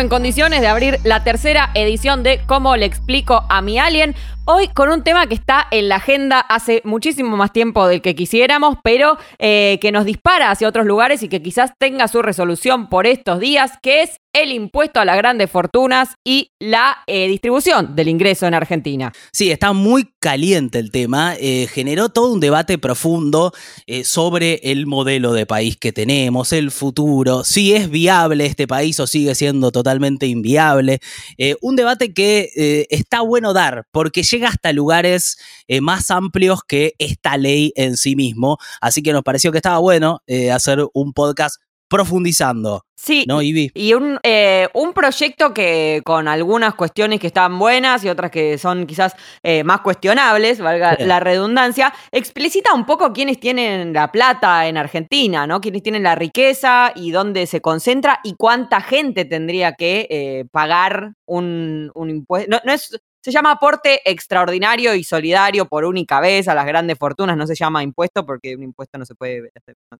en condiciones de abrir la tercera edición de Cómo le explico a mi alien. Hoy con un tema que está en la agenda hace muchísimo más tiempo del que quisiéramos, pero eh, que nos dispara hacia otros lugares y que quizás tenga su resolución por estos días, que es el impuesto a las grandes fortunas y la eh, distribución del ingreso en Argentina. Sí, está muy caliente el tema. Eh, generó todo un debate profundo sobre el modelo de país que tenemos, el futuro, si es viable este país o sigue siendo totalmente inviable. un debate que está bueno dar, porque llega hasta lugares eh, más amplios que esta ley en sí mismo. Así que nos pareció que estaba bueno eh, hacer un podcast profundizando. Sí, ¿no, y un, eh, un, proyecto que con algunas cuestiones que están buenas y otras que son quizás más cuestionables, valga la redundancia, explicita un poco quiénes tienen la plata en Argentina, ¿no? Quiénes tienen la riqueza y dónde se concentra y cuánta gente tendría que pagar un, un impuesto. No, no, es, se llama aporte extraordinario y solidario por única vez a las grandes fortunas. No se llama impuesto porque un impuesto no se puede,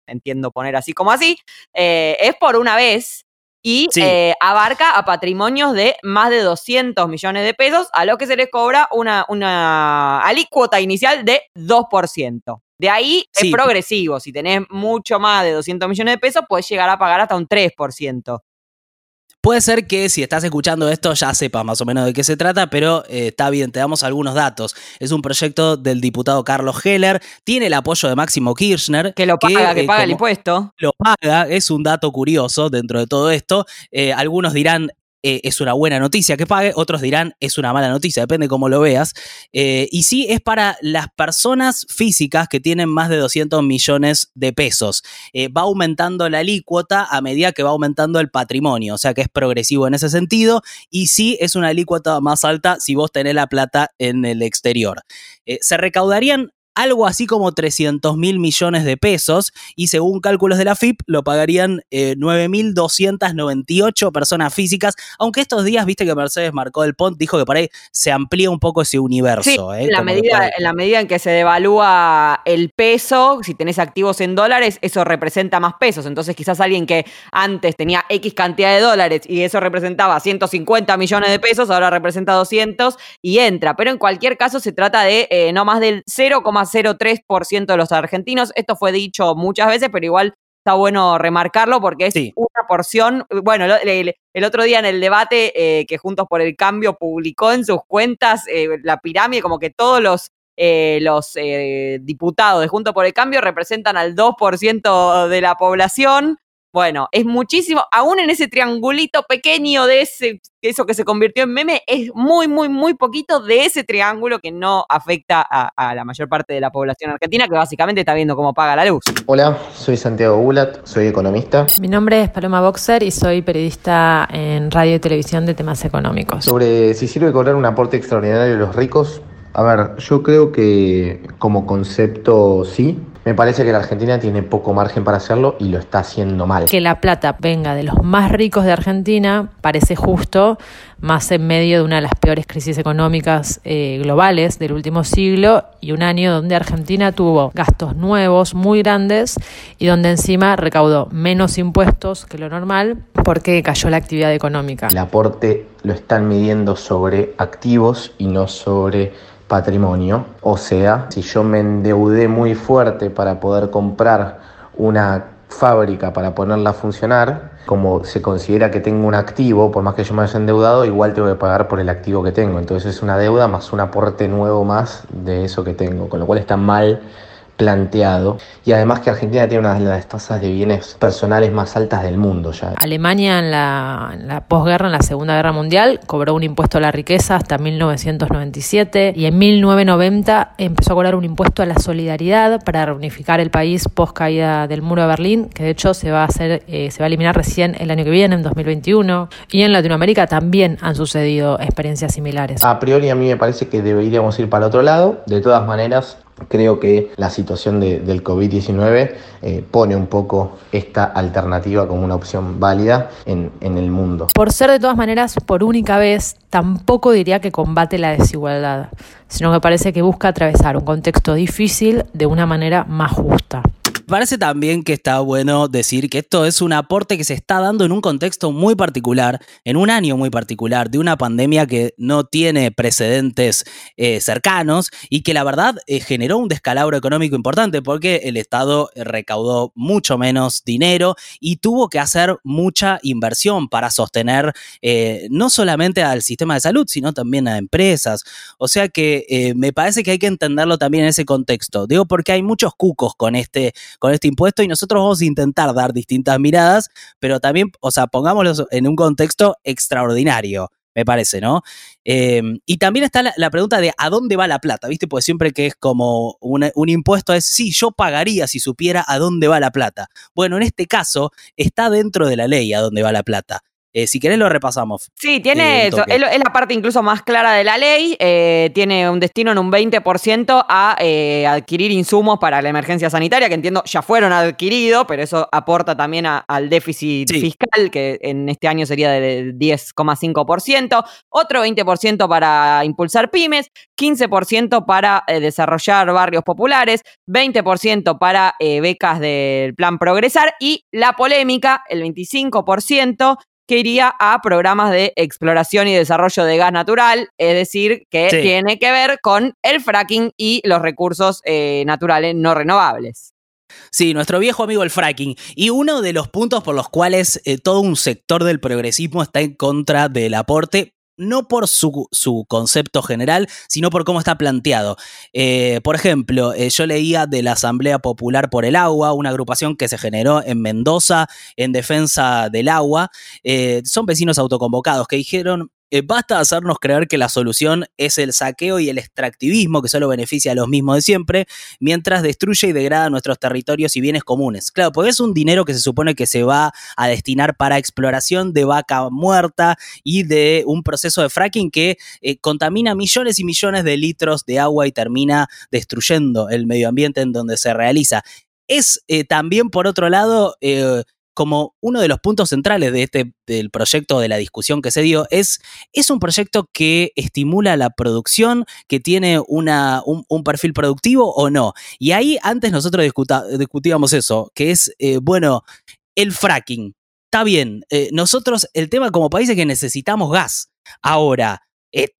entiendo, poner así como así. Eh, es por una vez y eh, abarca a patrimonios de más de 200 millones de pesos, a lo que se les cobra una, una alícuota inicial de 2%. De ahí es progresivo. Si tenés mucho más de 200 millones de pesos, puedes llegar a pagar hasta un 3%. Puede ser que si estás escuchando esto ya sepas más o menos de qué se trata, pero eh, está bien, te damos algunos datos. Es un proyecto del diputado Carlos Heller, tiene el apoyo de Máximo Kirchner. Que lo paga, que, eh, paga el impuesto. Lo paga, es un dato curioso dentro de todo esto. Eh, algunos dirán, eh, es una buena noticia que pague, otros dirán es una mala noticia, depende cómo lo veas. Eh, y sí es para las personas físicas que tienen más de 200 millones de pesos. Eh, va aumentando la alícuota a medida que va aumentando el patrimonio, o sea que es progresivo en ese sentido. Y sí es una alícuota más alta si vos tenés la plata en el exterior. se recaudarían algo así como 300 mil millones de pesos y según cálculos de la FIP lo pagarían eh, 9.298 personas físicas, aunque estos días viste que Mercedes marcó el PONT, dijo que por ahí se amplía un poco ese universo. ¿eh? en, la medida, en la medida en que se devalúa el peso, si tenés activos en dólares, eso representa más pesos, entonces quizás alguien que antes tenía X cantidad de dólares y eso representaba 150 millones de pesos, ahora representa 200 y entra, pero en cualquier caso se trata de eh, no más del 0, 0,03% de los argentinos. Esto fue dicho muchas veces, pero igual está bueno remarcarlo porque es una porción. Bueno, el, otro día en el debate eh, que Juntos por el Cambio publicó en sus cuentas eh, la pirámide, como que todos los, eh, los diputados de Juntos por el Cambio representan al 2% de la población. Bueno, es muchísimo, aún en ese triangulito pequeño de ese, eso que se convirtió en meme, es muy, muy, muy poquito de ese triángulo que no afecta a, la mayor parte de la población argentina, que básicamente está viendo cómo paga la luz. Hola, soy Santiago Gulat, soy economista. Mi nombre es Paloma Boxer y soy periodista en radio y televisión de temas económicos. Sobre si sirve cobrar un aporte extraordinario a los ricos, a ver, yo creo que como concepto sí, me parece que la Argentina tiene poco margen para hacerlo y lo está haciendo mal. Que la plata venga de los más ricos de Argentina parece justo, más en medio de una de las peores crisis económicas eh, globales del último siglo y un año donde Argentina tuvo gastos nuevos muy grandes y donde encima recaudó menos impuestos que lo normal porque cayó la actividad económica. El aporte lo están midiendo sobre activos y no sobre patrimonio. O sea, si yo me endeudé muy fuerte para poder comprar una fábrica para ponerla a funcionar, como se considera que tengo un activo, por más que yo me haya endeudado, igual tengo que pagar por el activo que tengo. Entonces es una deuda más un aporte nuevo más de eso que tengo, con lo cual está mal planteado y además que Argentina tiene una de las tasas de bienes personales más altas del mundo ya. Alemania en la, posguerra, en la Segunda Guerra Mundial, cobró un impuesto a la riqueza hasta 1997 y en 1990 empezó a cobrar un impuesto a la solidaridad para reunificar el país post caída del muro de Berlín, que de hecho se va a hacer, eh, se va a eliminar recién el año que viene, en 2021. Y en Latinoamérica también han sucedido experiencias similares. A priori a mí me parece que deberíamos ir para el otro lado. De todas maneras, Creo que la situación del COVID-19 eh, pone un poco esta alternativa como una opción válida en, en, el mundo. Por ser de todas maneras por única vez, tampoco diría que combate la desigualdad, sino que parece que busca atravesar un contexto difícil de una manera más justa. parece también que está bueno decir que esto es un aporte que se está dando en un contexto muy particular, en un año muy particular, de una pandemia que no tiene precedentes eh, cercanos y que la verdad eh, generó un descalabro económico importante porque el Estado recaudó mucho menos dinero y tuvo que hacer mucha inversión para sostener eh, no solamente al sistema de salud, sino también a empresas. O sea que me parece que hay que entenderlo también en ese contexto. Digo porque hay muchos cucos con este, con este impuesto y nosotros vamos a intentar dar distintas miradas, pero también, o sea, pongámoslo en un contexto extraordinario me parece, ¿no? Em, y también está la, pregunta de a dónde va la plata, ¿viste? Pues siempre que es como un, impuesto es, sí, yo pagaría si supiera a dónde va la plata. Bueno, en este caso está dentro de la ley a dónde va la plata. Eh, si querés lo repasamos. Sí, tiene, es, la parte incluso más clara de la ley, eh, tiene un destino en un 20% a eh, adquirir insumos para la emergencia sanitaria, que entiendo ya fueron adquiridos, pero eso aporta también al déficit fiscal, que en este año sería del 10,5%, otro 20% para impulsar pymes, 15% para desarrollar barrios populares, 20% para becas del plan Progresar y la polémica, el 25% que iría a programas de exploración y desarrollo de gas natural, es decir, que tiene que ver con el fracking y los recursos eh, naturales no renovables. Sí, nuestro viejo amigo el fracking. Y uno de los puntos por los cuales eh, todo un sector del progresismo está en contra del aporte, no por su, concepto general, sino por cómo está planteado. Eh, por ejemplo, eh, yo leía de la Asamblea Popular por el Agua, una agrupación que se generó en Mendoza en defensa del agua. Eh, son vecinos autoconvocados que dijeron, eh, basta hacernos creer que la solución es el saqueo y el extractivismo que solo beneficia a los mismos de siempre, mientras destruye y degrada nuestros territorios y bienes comunes. Claro, porque es un dinero que se supone que se va a destinar para exploración de vaca muerta y de un proceso de fracking que eh, contamina millones y millones de litros de agua y termina destruyendo el medio ambiente en donde se realiza. Es eh, también, por otro lado, como uno de los puntos centrales de este, del proyecto, de la discusión que se dio, es, es un proyecto que estimula la producción, que tiene una, un, perfil productivo o no. Y ahí antes nosotros discutíamos eso, que es, eh, bueno, el fracking. Está bien, eh, nosotros el tema como país es que necesitamos gas. Ahora, eh,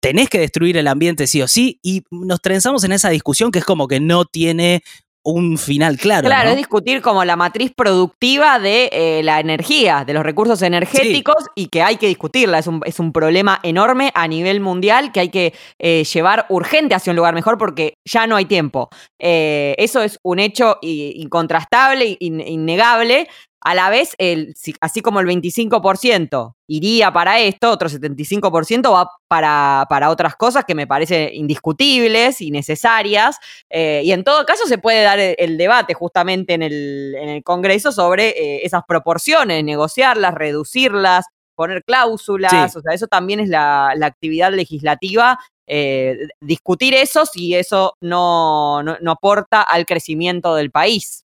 tenés que destruir el ambiente sí o sí, y nos trenzamos en esa discusión que es como que no tiene un final claro. Claro, es discutir como la matriz productiva de eh, la energía, de los recursos energéticos y que hay que discutirla. Es un, es un, problema enorme a nivel mundial que hay que eh, llevar urgente hacia un lugar mejor porque ya no hay tiempo. Eh, eso es un hecho incontrastable, innegable, a la vez, el, así como el 25% iría para esto, otro 75% va para, para, otras cosas que me parecen indiscutibles y necesarias. Eh, y en todo caso se puede dar el, debate justamente en el, en el Congreso sobre eh, esas proporciones, negociarlas, reducirlas, poner cláusulas. O sea, eso también es la, actividad legislativa. Eh, discutir eso si eso no, no aporta al crecimiento del país.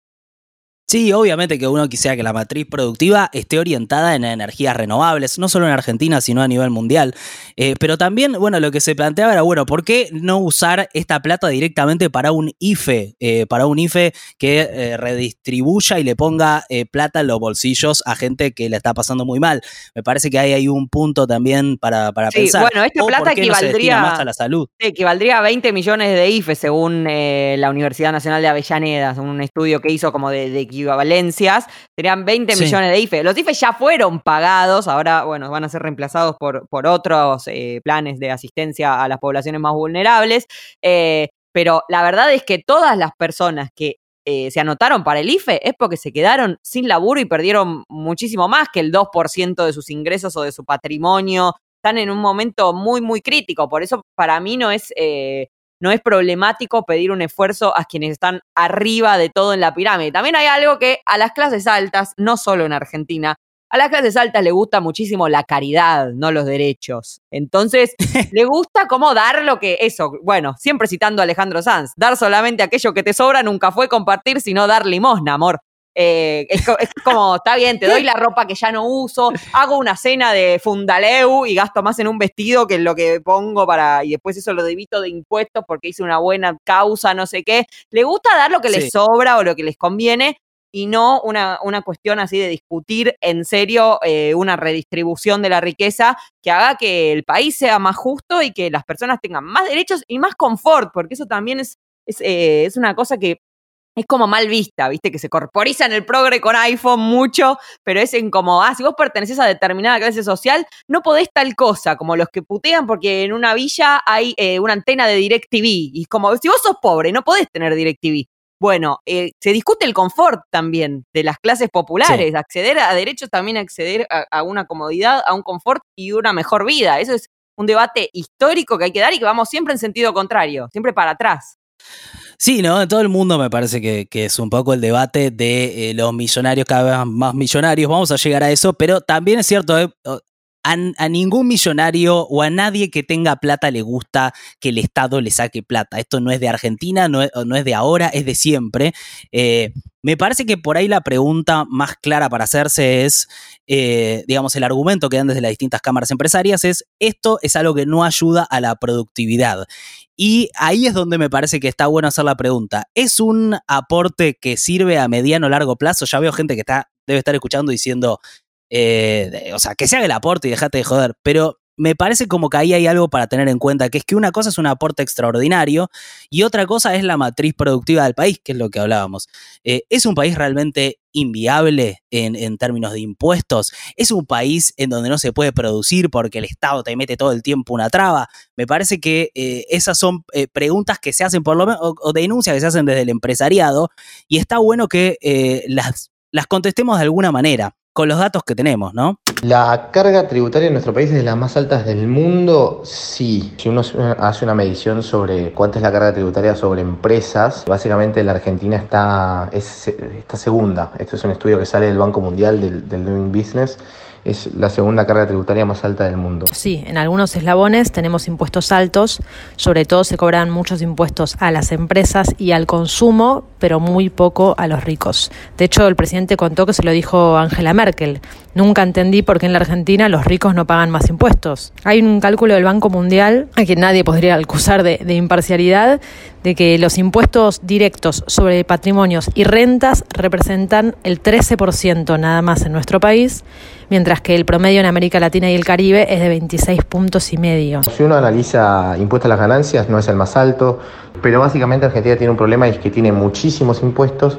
Sí, obviamente que uno quisiera que la matriz productiva esté orientada en energías renovables, no solo en Argentina, sino a nivel mundial. Eh, pero también, bueno, lo que se planteaba era, bueno, ¿por qué no usar esta plata directamente para un IFE? Eh, para un IFE que eh, redistribuya y le ponga plata en los bolsillos a gente que le está pasando muy mal. Me parece que ahí hay un punto también para, para sí, pensar. Bueno, esta plata equivaldría, más a la salud. equivaldría a 20 millones de IFE según la Universidad Nacional de Avellaneda, un estudio que hizo como de, de Valencias, serían 20 millones de IFE. Los IFE ya fueron pagados, ahora, bueno, van a ser reemplazados por, por otros eh, planes de asistencia a las poblaciones más vulnerables. Eh, pero la verdad es que todas las personas que eh, se anotaron para el IFE es porque se quedaron sin laburo y perdieron muchísimo más que el 2% de sus ingresos o de su patrimonio. Están en un momento muy, muy crítico. Por eso, para mí, no es no es problemático pedir un esfuerzo a quienes están arriba de todo en la pirámide. También hay algo que a las clases altas, no solo en Argentina, a las clases altas le gusta muchísimo la caridad, no los derechos. Entonces, le gusta cómo dar lo que, eso, bueno, siempre citando a Alejandro Sanz, dar solamente aquello que te sobra nunca fue compartir, sino dar limosna, amor. Eh, es, como, está bien, te doy la ropa que ya no uso, hago una cena de fundaleu y gasto más en un vestido que en lo que pongo para, y después eso lo debito de impuestos porque hice una buena causa, no sé qué. Le gusta dar lo que les sobra o lo que les conviene y no una, una cuestión así de discutir en serio eh, una redistribución de la riqueza que haga que el país sea más justo y que las personas tengan más derechos y más confort, porque eso también es, es, eh, es una cosa que es como mal vista, ¿viste? Que se corporiza en el progre con iPhone mucho, pero es en como, ah, si vos perteneces a determinada clase social, no podés tal cosa, como los que putean porque en una villa hay eh, una antena de DirecTV. Y es como, si vos sos pobre, no podés tener DirecTV. Bueno, eh, se discute el confort también de las clases populares, acceder a derechos también acceder a una comodidad, a un confort y una mejor vida. Eso es un debate histórico que hay que dar y que vamos siempre en sentido contrario, siempre para atrás. Sí, ¿no? En todo el mundo me parece que, es un poco el debate de eh, los millonarios cada vez más millonarios. Vamos a llegar a eso, pero también es cierto, eh, a, ningún millonario o a nadie que tenga plata le gusta que el Estado le saque plata. Esto no es de Argentina, no es, de ahora, es de siempre. Eh, me parece que por ahí la pregunta más clara para hacerse es, digamos, el argumento que dan desde las distintas cámaras empresarias es, esto es algo que no ayuda a la productividad. Y ahí es donde me parece que está bueno hacer la pregunta. ¿Es un aporte que sirve a mediano o largo plazo? Ya veo gente que está, debe estar escuchando diciendo, eh, o sea, que se haga el aporte y dejate de joder. Pero me parece como que ahí hay algo para tener en cuenta, que es que una cosa es un aporte extraordinario y otra cosa es la matriz productiva del país, que es lo que hablábamos. Eh, ¿Es un país realmente inviable en, términos de impuestos? ¿Es un país en donde no se puede producir porque el Estado te mete todo el tiempo una traba? Me parece que eh, esas son preguntas que se hacen por lo menos, o, denuncias que se hacen desde el empresariado, y está bueno que las, las contestemos de alguna manera, con los datos que tenemos, ¿no? La carga tributaria en nuestro país es de las más altas del mundo, sí. Si uno hace una medición sobre cuánta es la carga tributaria sobre empresas, básicamente la Argentina está, está segunda. Esto es un estudio que sale del Banco Mundial, del Doing Business es la segunda carga tributaria más alta del mundo. Sí, en algunos eslabones tenemos impuestos altos, sobre todo se cobran muchos impuestos a las empresas y al consumo, pero muy poco a los ricos. De hecho, el presidente contó que se lo dijo Angela Merkel. Nunca entendí por qué en la Argentina los ricos no pagan más impuestos. Hay un cálculo del Banco Mundial, a quien nadie podría acusar de, de imparcialidad, de que los impuestos directos sobre patrimonios y rentas representan el 13% nada más en nuestro país, mientras que el promedio en América Latina y el Caribe es de 26 puntos y medio. Si uno analiza impuestos a las ganancias, no es el más alto, pero básicamente Argentina tiene un problema y es que tiene muchísimos impuestos,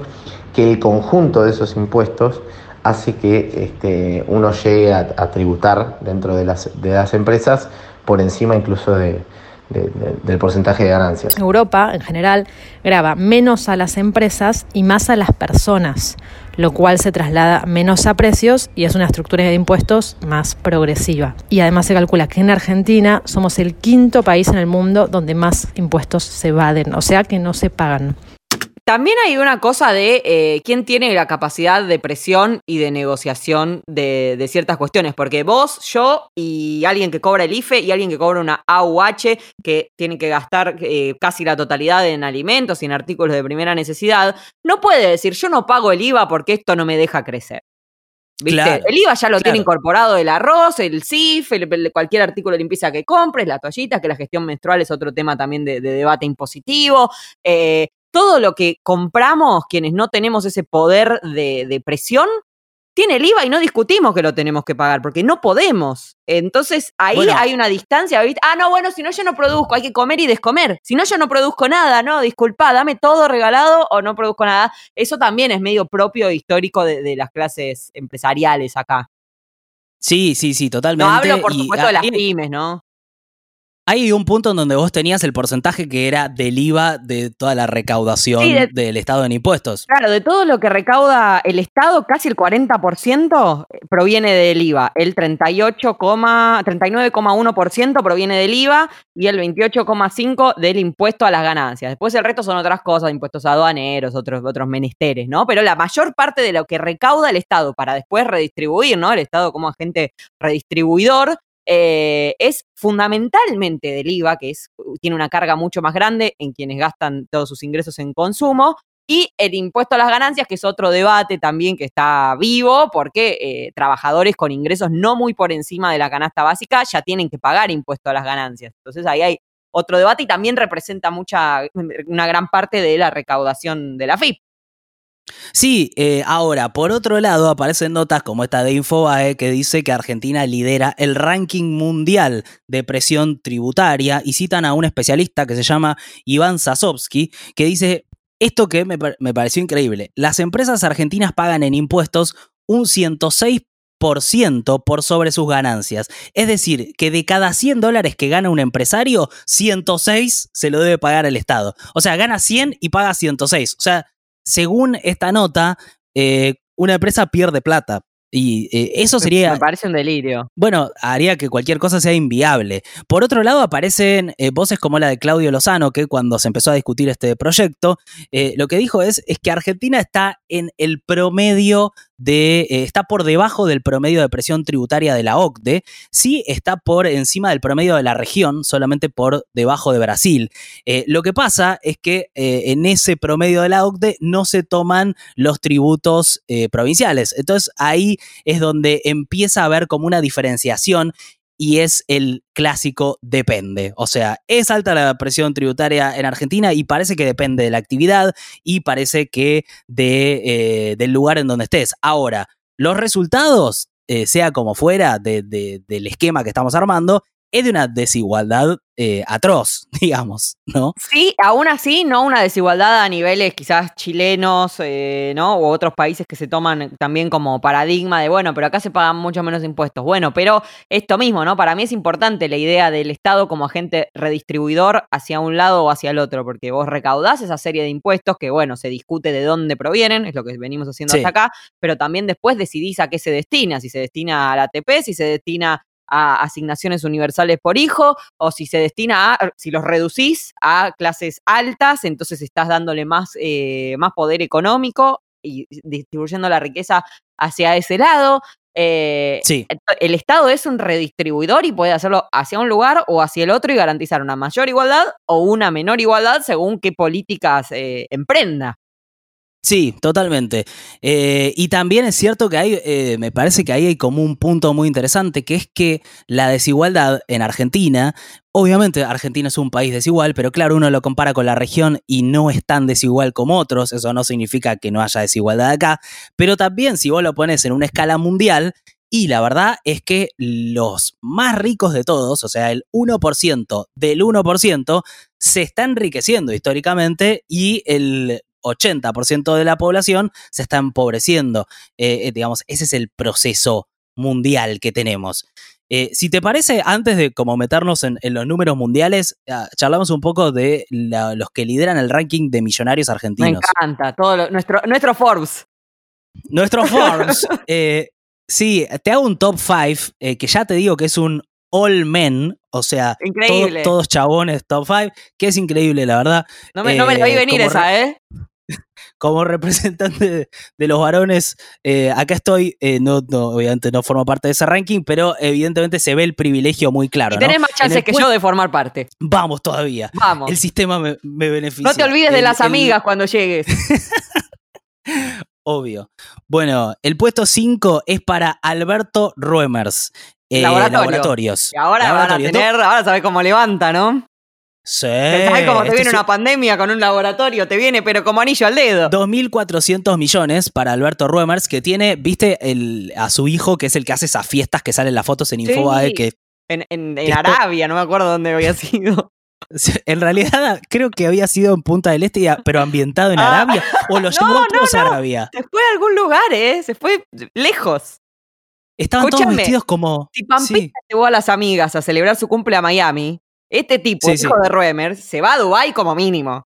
que el conjunto de esos impuestos hace que este, uno llegue a, tributar dentro de las, de las empresas por encima incluso de, del porcentaje de ganancias. Europa, en general, graba menos a las empresas y más a las personas, lo cual se traslada menos a precios y es una estructura de impuestos más progresiva. Y además se calcula que en Argentina somos el quinto país en el mundo donde más impuestos se evaden, o sea que no se pagan. También hay una cosa de eh, quién tiene la capacidad de presión y de negociación de, ciertas cuestiones, porque vos, yo y alguien que cobra el IFE y alguien que cobra una AUH que tiene que gastar eh, casi la totalidad en alimentos y en artículos de primera necesidad, no puede decir yo no pago el IVA porque esto no me deja crecer. ¿Viste? el IVA ya lo tiene incorporado el arroz, el CIF, cualquier artículo de limpieza que compres, la toallita, que la gestión menstrual es otro tema también de, debate impositivo. Eh, todo lo que compramos, quienes no tenemos ese poder de, presión, tiene el IVA y no discutimos que lo tenemos que pagar, porque no podemos. Entonces ahí hay una distancia. Ah, no, bueno, si no yo no produzco, hay que comer y descomer. Si no yo no produzco nada, no, disculpa, dame todo regalado o no produzco nada. Eso también es medio propio e histórico de, las clases empresariales acá. Sí, sí, sí, totalmente. No hablo, por supuesto, de las pymes, ¿no? Hay un punto en donde vos tenías el porcentaje que era del IVA de toda la recaudación del Estado en impuestos. Claro, de todo lo que recauda el Estado, casi el 40% proviene del IVA. El 39,1% proviene del IVA y el 28,5% del impuesto a las ganancias. Después el resto son otras cosas, impuestos aduaneros, otros, otros menesteres, ¿no? Pero la mayor parte de lo que recauda el Estado para después redistribuir, ¿no? El Estado como agente redistribuidor, eh, es fundamentalmente del IVA, que es, tiene una carga mucho más grande en quienes gastan todos sus ingresos en consumo, Y el impuesto a las ganancias, que es otro debate también que está vivo, porque eh, trabajadores con ingresos no muy por encima de la canasta básica ya tienen que pagar impuesto a las ganancias. Entonces ahí hay otro debate y también representa mucha, una gran parte de la recaudación de la FIP. Sí, eh, ahora, por otro lado, aparecen notas como esta de Infobae que dice que Argentina lidera el ranking mundial de presión tributaria y citan a un especialista que se llama Iván Sasovsky, que dice esto que me, me pareció increíble. Las empresas argentinas pagan en impuestos un 106 por sobre sus ganancias. Es decir, que de cada 100 dólares que gana un empresario, 106 se lo debe pagar el Estado. O sea, gana 100 y paga 106. O sea, según esta nota, eh, una empresa pierde plata. Y eh, eso sería. Me parece un delirio. Bueno, haría que cualquier cosa sea inviable. Por otro lado, aparecen eh, voces como la de Claudio Lozano, que cuando se empezó a discutir este proyecto, lo que dijo es, es que Argentina está en el promedio de, eh, está por debajo del promedio de presión tributaria de la OCDE, sí está por encima del promedio de la región, solamente por debajo de Brasil. Eh, lo que pasa es que eh, en ese promedio de la OCDE no se toman los tributos provinciales. Entonces ahí es donde empieza a haber como una diferenciación y es el clásico depende. O sea, es alta la presión tributaria en Argentina y parece que depende de la actividad y parece que de, eh, del lugar en donde estés. Ahora, los resultados, eh, sea como fuera del esquema que estamos armando, es de una desigualdad eh, atroz, digamos, ¿no? Sí, aún así, no una desigualdad a niveles quizás chilenos, eh, ¿no? U otros países que se toman también como paradigma de, bueno, pero acá se pagan mucho menos impuestos. Bueno, pero esto mismo, ¿no? Para mí es importante la idea del Estado como agente redistribuidor hacia un lado o hacia el otro, porque vos recaudás esa serie de impuestos que, bueno, se discute de dónde provienen, es lo que venimos haciendo hasta acá, pero también después decidís a qué se destina, si se destina a la ATP, si se destina a asignaciones universales por hijo, o si se destina a, si los reducís a clases altas, entonces estás dándole más, eh, más poder económico y distribuyendo la riqueza hacia ese lado. Eh, sí. El Estado es un redistribuidor y puede hacerlo hacia un lugar o hacia el otro y garantizar una mayor igualdad o una menor igualdad según qué políticas eh, emprenda. Sí, totalmente. Eh, y también es cierto que hay, eh, me parece que ahí hay como un punto muy interesante, que es que la desigualdad en Argentina, obviamente Argentina es un país desigual, pero claro, uno lo compara con la región y no es tan desigual como otros, eso no significa que no haya desigualdad acá, pero también si vos lo pones en una escala mundial, y la verdad es que los más ricos de todos, o sea, el 1% del 1%, se está enriqueciendo históricamente y el 80% de la población se está empobreciendo. Eh, eh, digamos, ese es el proceso mundial que tenemos. Eh, si te parece, antes de como meternos en, los números mundiales, ah, charlamos un poco de los que lideran el ranking de millonarios argentinos. Me encanta, todo nuestro, nuestro Forbes. Nuestro Forbes. sí, te hago un top 5, que ya te digo que es un all men, o sea, todos chabones top 5, que es increíble, la verdad. No me, no me la vi venir esa, ¿eh? Como representante de, los varones, eh, acá estoy, eh, no, obviamente no formo parte de ese ranking, pero evidentemente se ve el privilegio muy claro. Y tenés más chances que yo de formar parte. Vamos todavía. Vamos. El sistema me, beneficia. No te olvides de las amigas cuando llegues. Obvio. Bueno, el puesto 5 es para Alberto Ruemers. Eh, laboratorios. Y ahora van a tener, ahora sabes cómo levanta, ¿no? Sí. ¿Sabes cómo te viene una pandemia con un laboratorio? Te viene, pero como anillo al dedo. 2.400 millones para Alberto Ruemers, que tiene, viste, el, a su hijo, que es el que hace esas fiestas que salen las fotos en Infobae. Que, en, en, Arabia, no me acuerdo dónde había sido. En realidad, creo que había sido en Punta del Este, pero ambientado en ah. Arabia. O lo llevó a Arabia. Se fue a algún lugar, ¿eh? Se fue lejos. Estaban todos vestidos como. Si Pampita llevó a las amigas a celebrar su cumple a Miami, este tipo, hijo de Ruemer, se va a Dubai como mínimo.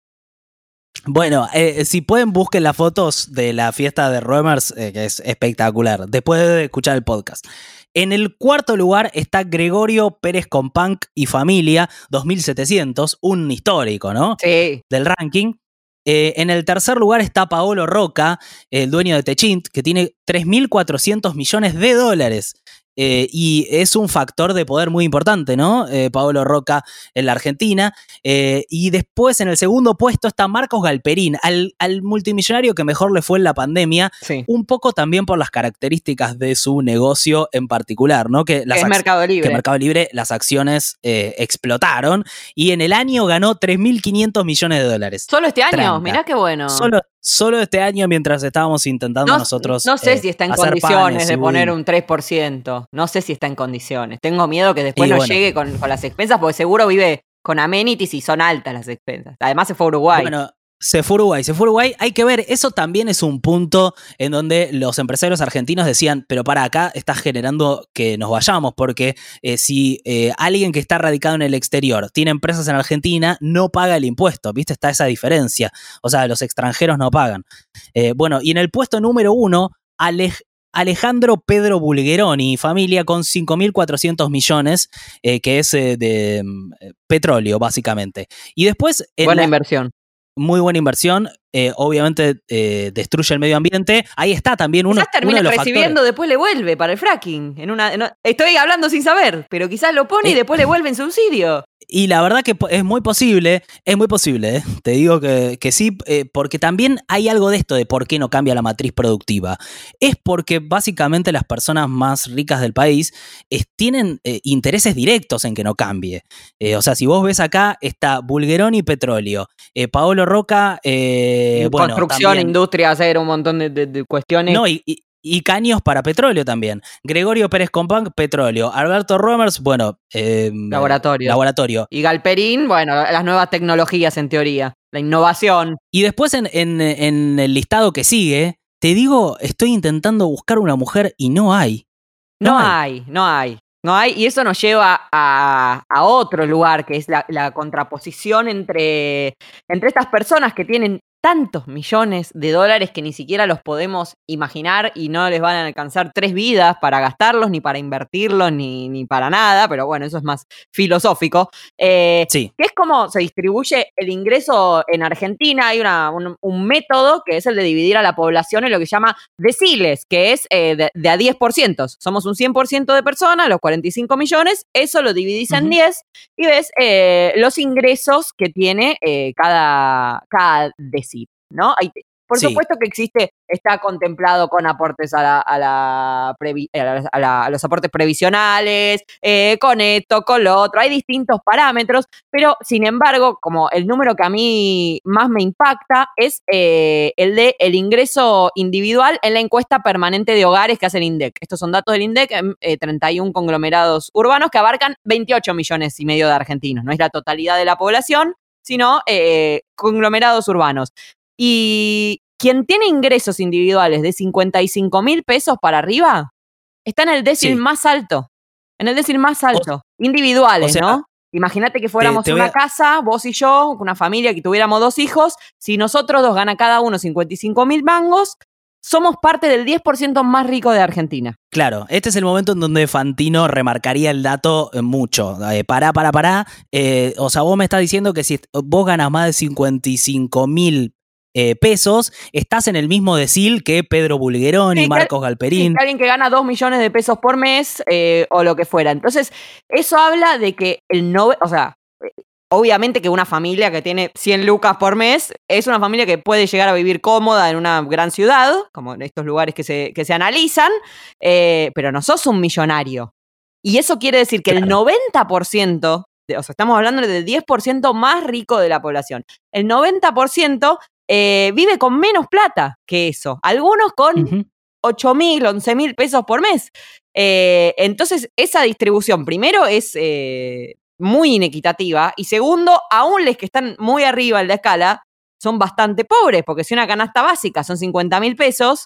Bueno, eh, si pueden, busquen las fotos de la fiesta de Ruemers, eh, que es espectacular, después de escuchar el podcast. En el cuarto lugar está Gregorio Pérez con Punk y Familia, 2700, un histórico, ¿no? Sí. Del ranking. Eh, en el tercer lugar está Paolo Roca, el dueño de Techint, que tiene 3.400 millones de dólares. Eh, y es un factor de poder muy importante, ¿no? Eh, Paolo Roca en la Argentina. Eh, y después en el segundo puesto está Marcos Galperín, al, al multimillonario que mejor le fue en la pandemia, Sí. un poco también por las características de su negocio en particular, ¿no? Que las es Mercado Libre. que Mercado Libre las acciones eh, explotaron y en el año ganó 3.500 millones de dólares. Solo este año, Tranca. mirá qué bueno. Solo, solo este año mientras estábamos intentando no, nosotros. no sé eh, si está en condiciones de poner un 3%. No sé si está en condiciones. Tengo miedo que después Y no bueno. llegue con, con las expensas, porque seguro vive con amenities y son altas las expensas. Además se fue a Uruguay. Bueno, se fue Uruguay, se fue Uruguay. Hay que ver, eso también es un punto en donde los empresarios argentinos decían, pero para acá estás generando que nos vayamos, porque eh, si eh, alguien que está radicado en el exterior tiene empresas en Argentina, no paga el impuesto, ¿viste? Está esa diferencia. O sea, los extranjeros no pagan. Eh, bueno, y en el puesto número uno, Alej- Alejandro Pedro Bulgeroni, familia con 5.400 millones, eh, que es eh, de mm, eh, petróleo, básicamente. Y después, en Buena la- inversión. Muy buena inversión. Eh, obviamente eh, destruye el medio ambiente. Ahí está también uno, Quizás termina uno de los recibiendo, factores. después le vuelve para el fracking. En una, en- estoy hablando sin saber, pero quizás lo pone y Eh, después le vuelve en subsidio. Y la verdad que es muy posible, es muy posible, ¿eh? te digo que, que sí, eh, porque también hay algo de esto de por qué no cambia la matriz productiva. Es porque básicamente las personas más ricas del país es- tienen eh, intereses directos en que no cambie. O sea, si vos ves acá, está Bulgeroni Petróleo, eh, Paolo Roca, eh, bueno, Construcción, también- industria, hacer un montón de, de- de cuestiones. No, y, y- y caños para petróleo también. Gregorio Pérez Compán, petróleo. Alberto Romers, bueno, eh, Laboratorio. laboratorio. Y Galperín, bueno, las nuevas tecnologías en teoría. La innovación. Y después en, en- en el listado que sigue, te digo, estoy intentando buscar una mujer y no hay. No, No hay. no hay. No hay. Y eso nos lleva a, a otro lugar, que es la, la contraposición entre, entre estas personas que tienen tantos millones de dólares que ni siquiera los podemos imaginar y no les van a alcanzar tres vidas para gastarlos, ni para invertirlos, ni, ni para nada, pero bueno, eso es más filosófico. Eh, Sí. que es como se distribuye el ingreso en Argentina. Hay una- un, un método que es el de dividir a la población en lo que se llama deciles, que es eh, de, de a 10%. Somos un 100% de personas, los 45 millones, eso lo dividís en Ujú. 10 y ves eh, los ingresos que tiene cada, cada decil, ¿no? Hay- por Sí. supuesto que existe, está contemplado con aportes a, la, a, la previ- a, la- a la- a los aportes previsionales, eh, con esto, con lo otro, hay distintos parámetros, pero sin embargo, como el número que a mí más me impacta es eh, el de el ingreso individual en la encuesta permanente de hogares que hace el INDEC. Estos son datos del INDEC, eh, 31 conglomerados urbanos que abarcan 28 millones y medio de argentinos. No es la totalidad de la población, sino eh, conglomerados urbanos. Y quien tiene ingresos individuales de 55 mil pesos para arriba está en el décimo Sí. más alto. En el décimo más alto. Individuales, o sea, ¿no? Imagínate que fuéramos te una a- casa, vos y yo, una familia que tuviéramos dos hijos. Si nosotros dos gana cada uno 55 mil mangos, somos parte del 10% más rico de Argentina. Claro, este es el momento en donde Fantino remarcaría el dato eh, mucho. Eh, pará, pará, pará. Eh, o sea, vos me estás diciendo que si vos ganas más de 55 mil eh, pesos, estás en el mismo decil que Pedro Bulgeroni, Sí, que- Marcos Galperín. que alguien que gana 2 millones de pesos por mes o lo que fuera. Entonces, eso habla de que el no, o sea, obviamente que una familia que tiene 100 lucas por mes es una familia que puede llegar a vivir cómoda en una gran ciudad, como en estos lugares que se, que se analizan, eh, pero no sos un millonario. Y eso quiere decir que el 90%, de- o sea, estamos hablando del 10% más rico de la población, el 90% eh, vive con menos plata que eso. Algunos con Ujú. 8 mil, 11 mil pesos por mes. Eh, entonces, esa distribución, primero, es eh, muy inequitativa. Y segundo, aún les que están muy arriba en la escala son bastante pobres, porque si una canasta básica son 50 mil pesos,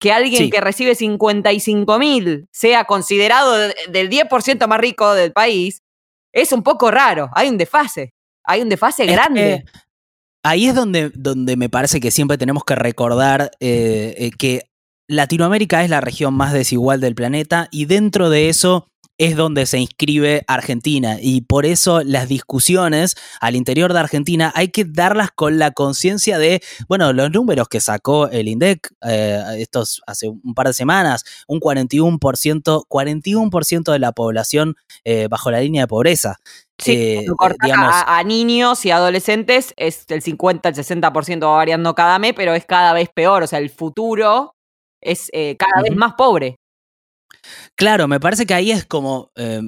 que alguien Sí. que recibe 55 mil sea considerado de- del 10% más rico del país, es un poco raro. Hay un desfase. Hay un desfase Es grande. que ahí es donde, donde me parece que siempre tenemos que recordar eh, eh, que Latinoamérica es la región más desigual del planeta y dentro de eso es donde se inscribe Argentina. Y por eso las discusiones al interior de Argentina hay que darlas con la conciencia de, bueno, los números que sacó el INDEC eh, estos hace un par de semanas, un 41%, 41% de la población eh, bajo la línea de pobreza. Sí, Eh, digamos, a, a, niños y adolescentes es el 50, el 60% va variando cada mes, pero es cada vez peor. O sea, el futuro es eh, cada uh -huh. vez más pobre. Claro, me parece que ahí es como. Eh,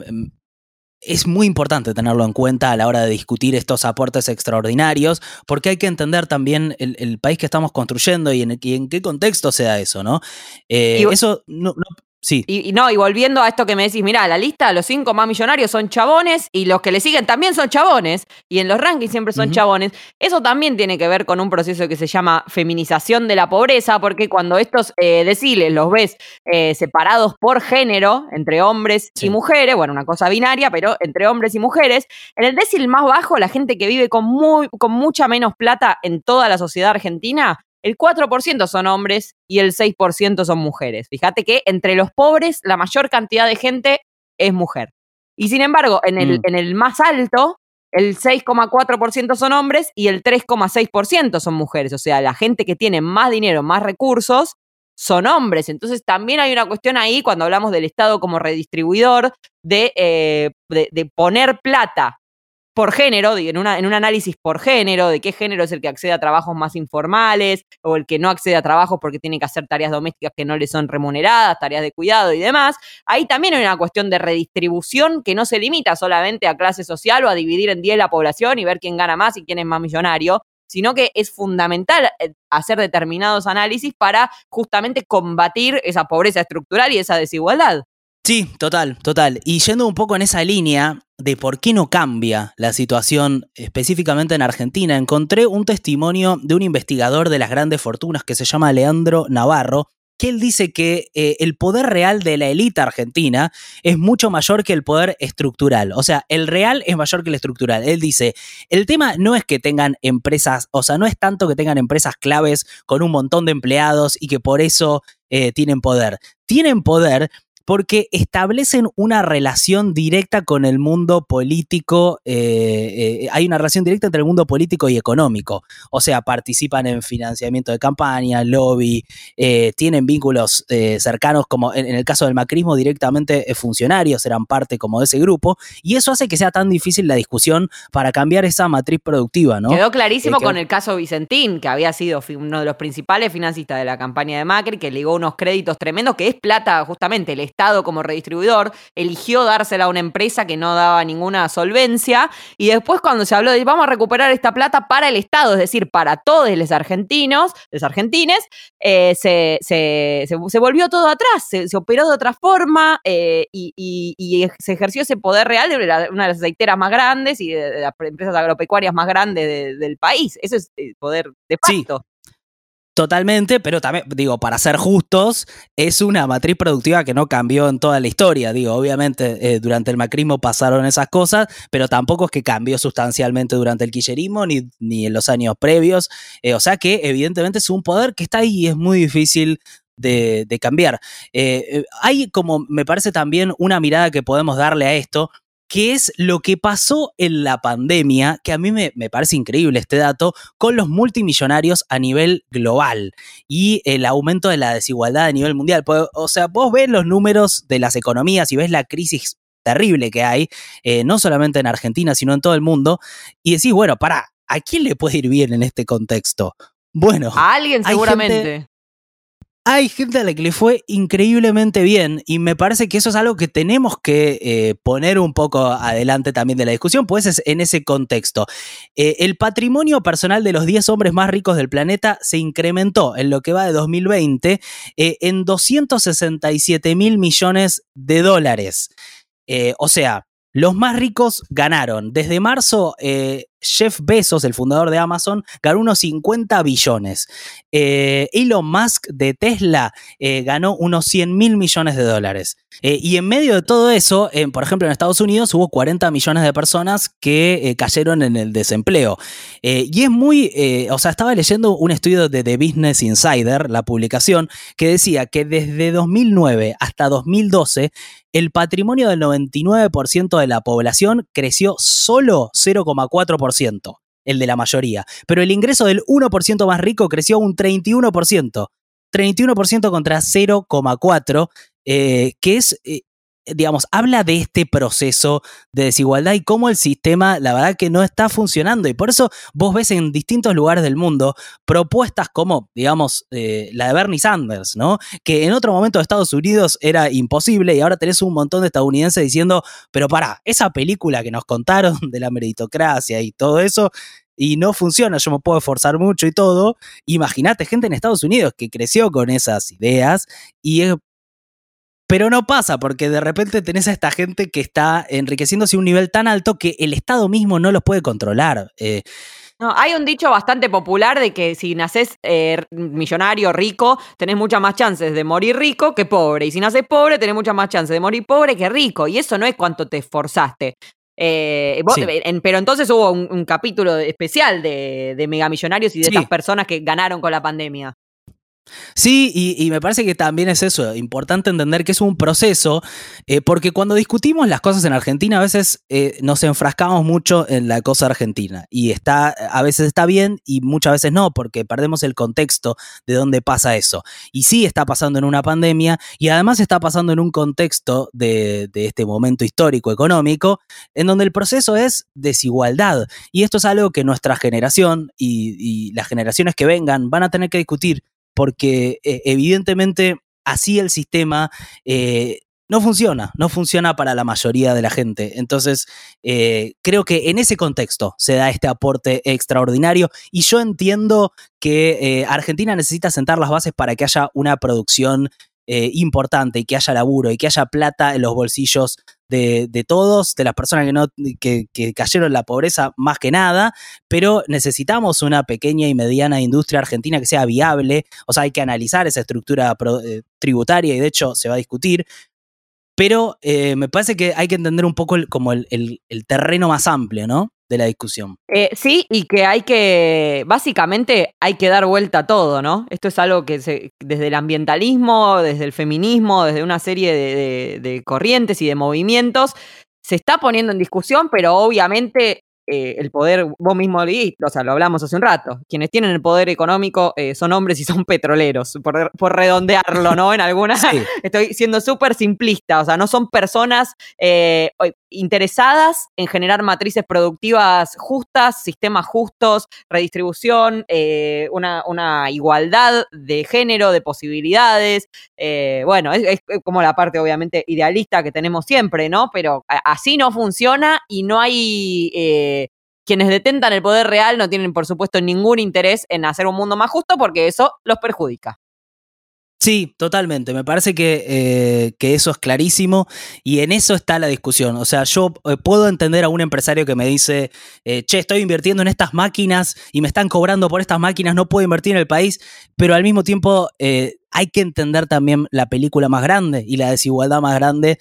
es muy importante tenerlo en cuenta a la hora de discutir estos aportes extraordinarios, porque hay que entender también el, el país que estamos construyendo y en, y en, qué contexto se da eso, ¿no? Eh, y, eso no, no Sí. Y, y, no, y volviendo a esto que me decís, mirá, la lista, los cinco más millonarios son chabones y los que le siguen también son chabones. Y en los rankings siempre son uh -huh. chabones. Eso también tiene que ver con un proceso que se llama feminización de la pobreza, porque cuando estos eh, deciles los ves eh, separados por género, entre hombres sí. y mujeres, bueno, una cosa binaria, pero entre hombres y mujeres, en el decil más bajo, la gente que vive con, muy, con mucha menos plata en toda la sociedad argentina, el 4% son hombres y el 6% son mujeres. Fíjate que entre los pobres la mayor cantidad de gente es mujer. Y sin embargo, en el, mm. en el más alto, el 6,4% son hombres y el 3,6% son mujeres. O sea, la gente que tiene más dinero, más recursos, son hombres. Entonces también hay una cuestión ahí cuando hablamos del Estado como redistribuidor de, eh, de, de poner plata por género, en, un análisis por género, de qué género es el que accede a trabajos más informales o el que no accede a trabajos porque tiene que hacer tareas domésticas que no le son remuneradas, tareas de cuidado y demás, ahí también hay una cuestión de redistribución que no se limita solamente a clase social o a dividir en 10 la población y ver quién gana más y quién es más millonario, sino que es fundamental hacer determinados análisis para justamente combatir esa pobreza estructural y esa desigualdad. Sí, total, total. Y yendo un poco en esa línea de por qué no cambia la situación específicamente en Argentina, encontré un testimonio de un investigador de las grandes fortunas que se llama Leandro Navarro, que él dice que eh, el poder real de la élite argentina es mucho mayor que el poder estructural. O sea, el real es mayor que el estructural. Él dice, el tema no es que tengan empresas, o sea, no es tanto que tengan empresas claves con un montón de empleados y que por eso eh, tienen poder. Tienen poder porque establecen una relación directa con el mundo político, eh, eh, hay una relación directa entre el mundo político y económico, o sea, participan en financiamiento de campaña, lobby, eh, tienen vínculos cercanos, como en, en, el caso del macrismo, directamente funcionarios eran parte como de ese grupo, y eso hace que sea tan difícil la discusión para cambiar esa matriz productiva, ¿no? Quedó clarísimo con el caso Vicentín, que había sido uno de los principales financistas de la campaña de Macri, que ligó unos créditos tremendos, que es plata justamente, el Estado como redistribuidor eligió dársela a una empresa que no daba ninguna solvencia y después cuando se habló de vamos a recuperar esta plata para el Estado, es decir, para todos los argentinos, los argentines, eh, se, se, se, se, volvió todo atrás, se, operó de otra forma eh, y, y, y, se ejerció ese poder real de la, una de las aceiteras más grandes y de, de las empresas agropecuarias más grandes de, del país. Eso es el poder de facto. Sí. Totalmente, pero también, digo, para ser justos, es una matriz productiva que no cambió en toda la historia. Digo, obviamente eh, durante el macrismo pasaron esas cosas, pero tampoco es que cambió sustancialmente durante el kirchnerismo ni, ni en los años previos. Eh, o sea que evidentemente es un poder que está ahí y es muy difícil de, de cambiar. Eh, hay como, me parece también una mirada que podemos darle a esto, que es lo que pasó en la pandemia, que a mí me, me, parece increíble este dato, con los multimillonarios a nivel global y el aumento de la desigualdad a nivel mundial. O sea, vos ves los números de las economías y ves la crisis terrible que hay, eh, no solamente en Argentina, sino en todo el mundo, y decís, bueno, para, ¿a quién le puede ir bien en este contexto? Bueno, a alguien seguramente. Hay gente a la que le fue increíblemente bien y me parece que eso es algo que tenemos que eh, poner un poco adelante también de la discusión, pues es en ese contexto. Eh, el patrimonio personal de los 10 hombres más ricos del planeta se incrementó en lo que va de 2020 eh, en 267 mil millones de dólares. O sea, los más ricos ganaron. Desde marzo, Jeff Bezos, el fundador de Amazon, ganó unos 50 billones. Eh, Elon Musk de Tesla eh, ganó unos 100 mil millones de dólares. Eh, y en medio de todo eso, por ejemplo, en Estados Unidos hubo 40 millones de personas que cayeron en el desempleo. y es muy, o sea, estaba leyendo un estudio de The Business Insider, la publicación, que decía que desde 2009 hasta 2012, el patrimonio del 99% de la población creció solo 0,4%, el de la mayoría, pero el ingreso del 1% más rico creció un 31%. 31% contra 0,4%, eh, que es eh, digamos, habla de este proceso de desigualdad y cómo el sistema, la verdad que no está funcionando. Y por eso vos ves en distintos lugares del mundo propuestas como, digamos, eh, la de Bernie Sanders, ¿no? Que en otro momento de Estados Unidos era imposible y ahora tenés un montón de estadounidenses diciendo, pero para, esa película que nos contaron de la meritocracia y todo eso, y no funciona, yo me puedo esforzar mucho y todo. Imagínate gente en Estados Unidos que creció con esas ideas y es pero no pasa porque de repente tenés a esta gente que está enriqueciéndose a un nivel tan alto que el Estado mismo no los puede controlar. Eh. no, hay un dicho bastante popular de que si naces eh, millonario, rico, tenés muchas más chances de morir rico que pobre. Y si naces pobre, tenés muchas más chances de morir pobre que rico. Y eso no es cuánto te esforzaste. Eh, pero entonces hubo un, capítulo especial de, de megamillonarios y de estas personas que ganaron con la pandemia. Sí, y, me parece que también es eso, importante entender que es un proceso, eh, porque cuando discutimos las cosas en Argentina a veces eh, nos enfrascamos mucho en la cosa argentina y está, a veces está bien y muchas veces no, porque perdemos el contexto de dónde pasa eso. Y sí está pasando en una pandemia y además está pasando en un contexto de, este momento histórico económico en donde el proceso es desigualdad. Y esto es algo que nuestra generación y las generaciones que vengan van a tener que discutir porque eh, evidentemente así el sistema eh, no funciona, no funciona para la mayoría de la gente. Entonces, eh, creo que en ese contexto se da este aporte extraordinario y yo entiendo que Argentina necesita sentar las bases para que haya una producción importante y que haya laburo y que haya plata en los bolsillos de, todos, de las personas que, no, que, cayeron en la pobreza más que nada, pero necesitamos una pequeña y mediana industria argentina que sea viable, o sea, hay que analizar esa estructura eh, tributaria y de hecho se va a discutir, pero eh, me parece que hay que entender un poco como el, terreno más amplio, ¿no? De la discusión. Eh, sí, y que hay que, básicamente hay que dar vuelta a todo, ¿no? Esto es algo que se, desde el ambientalismo, desde el feminismo, desde una serie de corrientes y de movimientos, se está poniendo en discusión, pero obviamente eh, el poder, vos mismo o sea, lo hablamos hace un rato, quienes tienen el poder económico eh, son hombres y son petroleros, por, redondearlo, ¿no? En alguna, estoy siendo súper simplista, o sea, no son personas eh, interesadas en generar matrices productivas justas, sistemas justos, redistribución, una, igualdad de género, de posibilidades, bueno, es, como la parte obviamente idealista que tenemos siempre, ¿no? Pero así no funciona y no hay quienes detentan el poder real no tienen, por supuesto, ningún interés en hacer un mundo más justo porque eso los perjudica. Sí, totalmente. Me parece que, eh, que, eso es clarísimo y en eso está la discusión. O sea, yo eh, puedo entender a un empresario que me dice, eh, che, estoy invirtiendo en estas máquinas y me están cobrando por estas máquinas, no puedo invertir en el país, pero al mismo tiempo hay que entender también la película más grande y la desigualdad más grande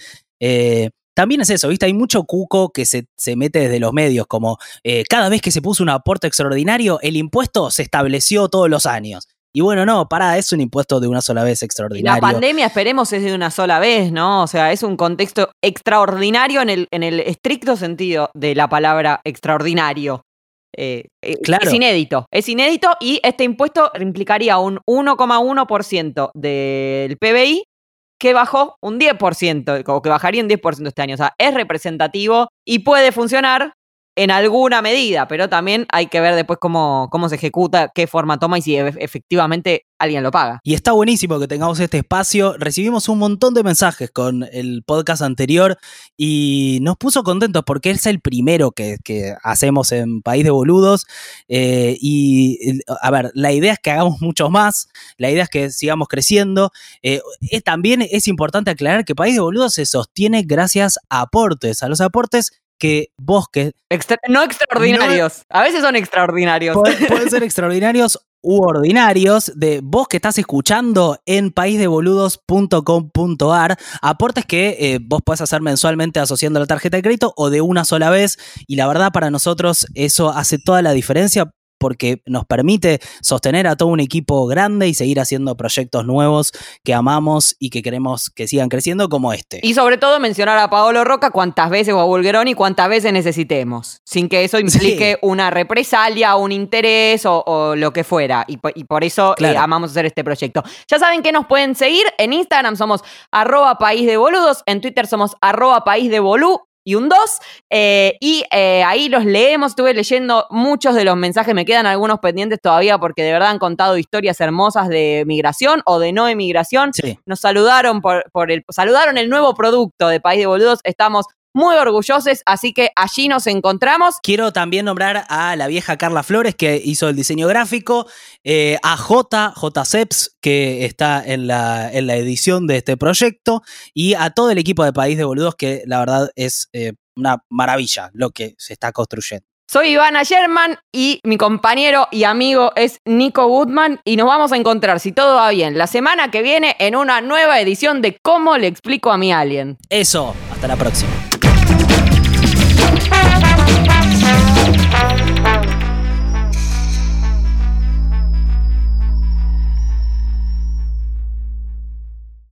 también es eso, ¿viste? Hay mucho cuco que se, mete desde los medios, como eh, cada vez que se puso un aporte extraordinario, el impuesto se estableció todos los años. Y bueno, no, para, es un impuesto de una sola vez extraordinario. la pandemia, esperemos, es de una sola vez, ¿no? O sea, es un contexto extraordinario en el, en el estricto sentido de la palabra extraordinario. Eh, eh, claro. Es inédito, es inédito y este impuesto implicaría un 1,1% del PBI que bajó un 10%, o que bajaría un 10% este año. O sea, es representativo y puede funcionar en alguna medida, pero también hay que ver después cómo, cómo se ejecuta, qué forma toma y si efectivamente alguien lo paga. Y está buenísimo que tengamos este espacio. Recibimos un montón de mensajes con el podcast anterior y nos puso contentos porque es el primero que, hacemos en País de Boludos. Eh, y a ver, la idea es que hagamos muchos más, la idea es que sigamos creciendo. Eh, también es importante aclarar que País de Boludos se sostiene gracias a aportes, a los aportes que vos que Extra- no extraordinarios. A veces son extraordinarios. Pueden, pueden ser extraordinarios u ordinarios de vos que estás escuchando en paisdeboludos.com.ar. Aportes que eh, vos podés hacer mensualmente asociando la tarjeta de crédito o de una sola vez. Y la verdad, para nosotros eso hace toda la diferencia porque nos permite sostener a todo un equipo grande y seguir haciendo proyectos nuevos que amamos y que queremos que sigan creciendo como este. Y sobre todo mencionar a Paolo Roca cuantas veces o a Bulgeroni cuantas veces necesitemos, sin que eso implique una represalia, un interés o, o lo que fuera. Y, po- y por eso eh, amamos hacer este proyecto. Ya saben que nos pueden seguir. En Instagram somos arroba país de boludos, en Twitter somos arroba país de bolú. Y un 2, y eh, ahí los leemos. Estuve leyendo muchos de los mensajes, me quedan algunos pendientes todavía porque de verdad han contado historias hermosas de migración o de no emigración Sí. nos saludaron por, por el saludaron el nuevo producto de País de Boludos. Estamos muy orgullosos, así que allí nos encontramos. Quiero también nombrar a la vieja Carla Flores, que hizo el diseño gráfico, eh, a J, J Seps, que está en la, en la edición de este proyecto, y a todo el equipo de País de Boludos, que la verdad es eh, una maravilla lo que se está construyendo. Soy Ivana Sherman y mi compañero y amigo es Nico Goodman y nos vamos a encontrar, si todo va bien, la semana que viene en una nueva edición de Cómo le explico a mi alien. Eso, hasta la próxima.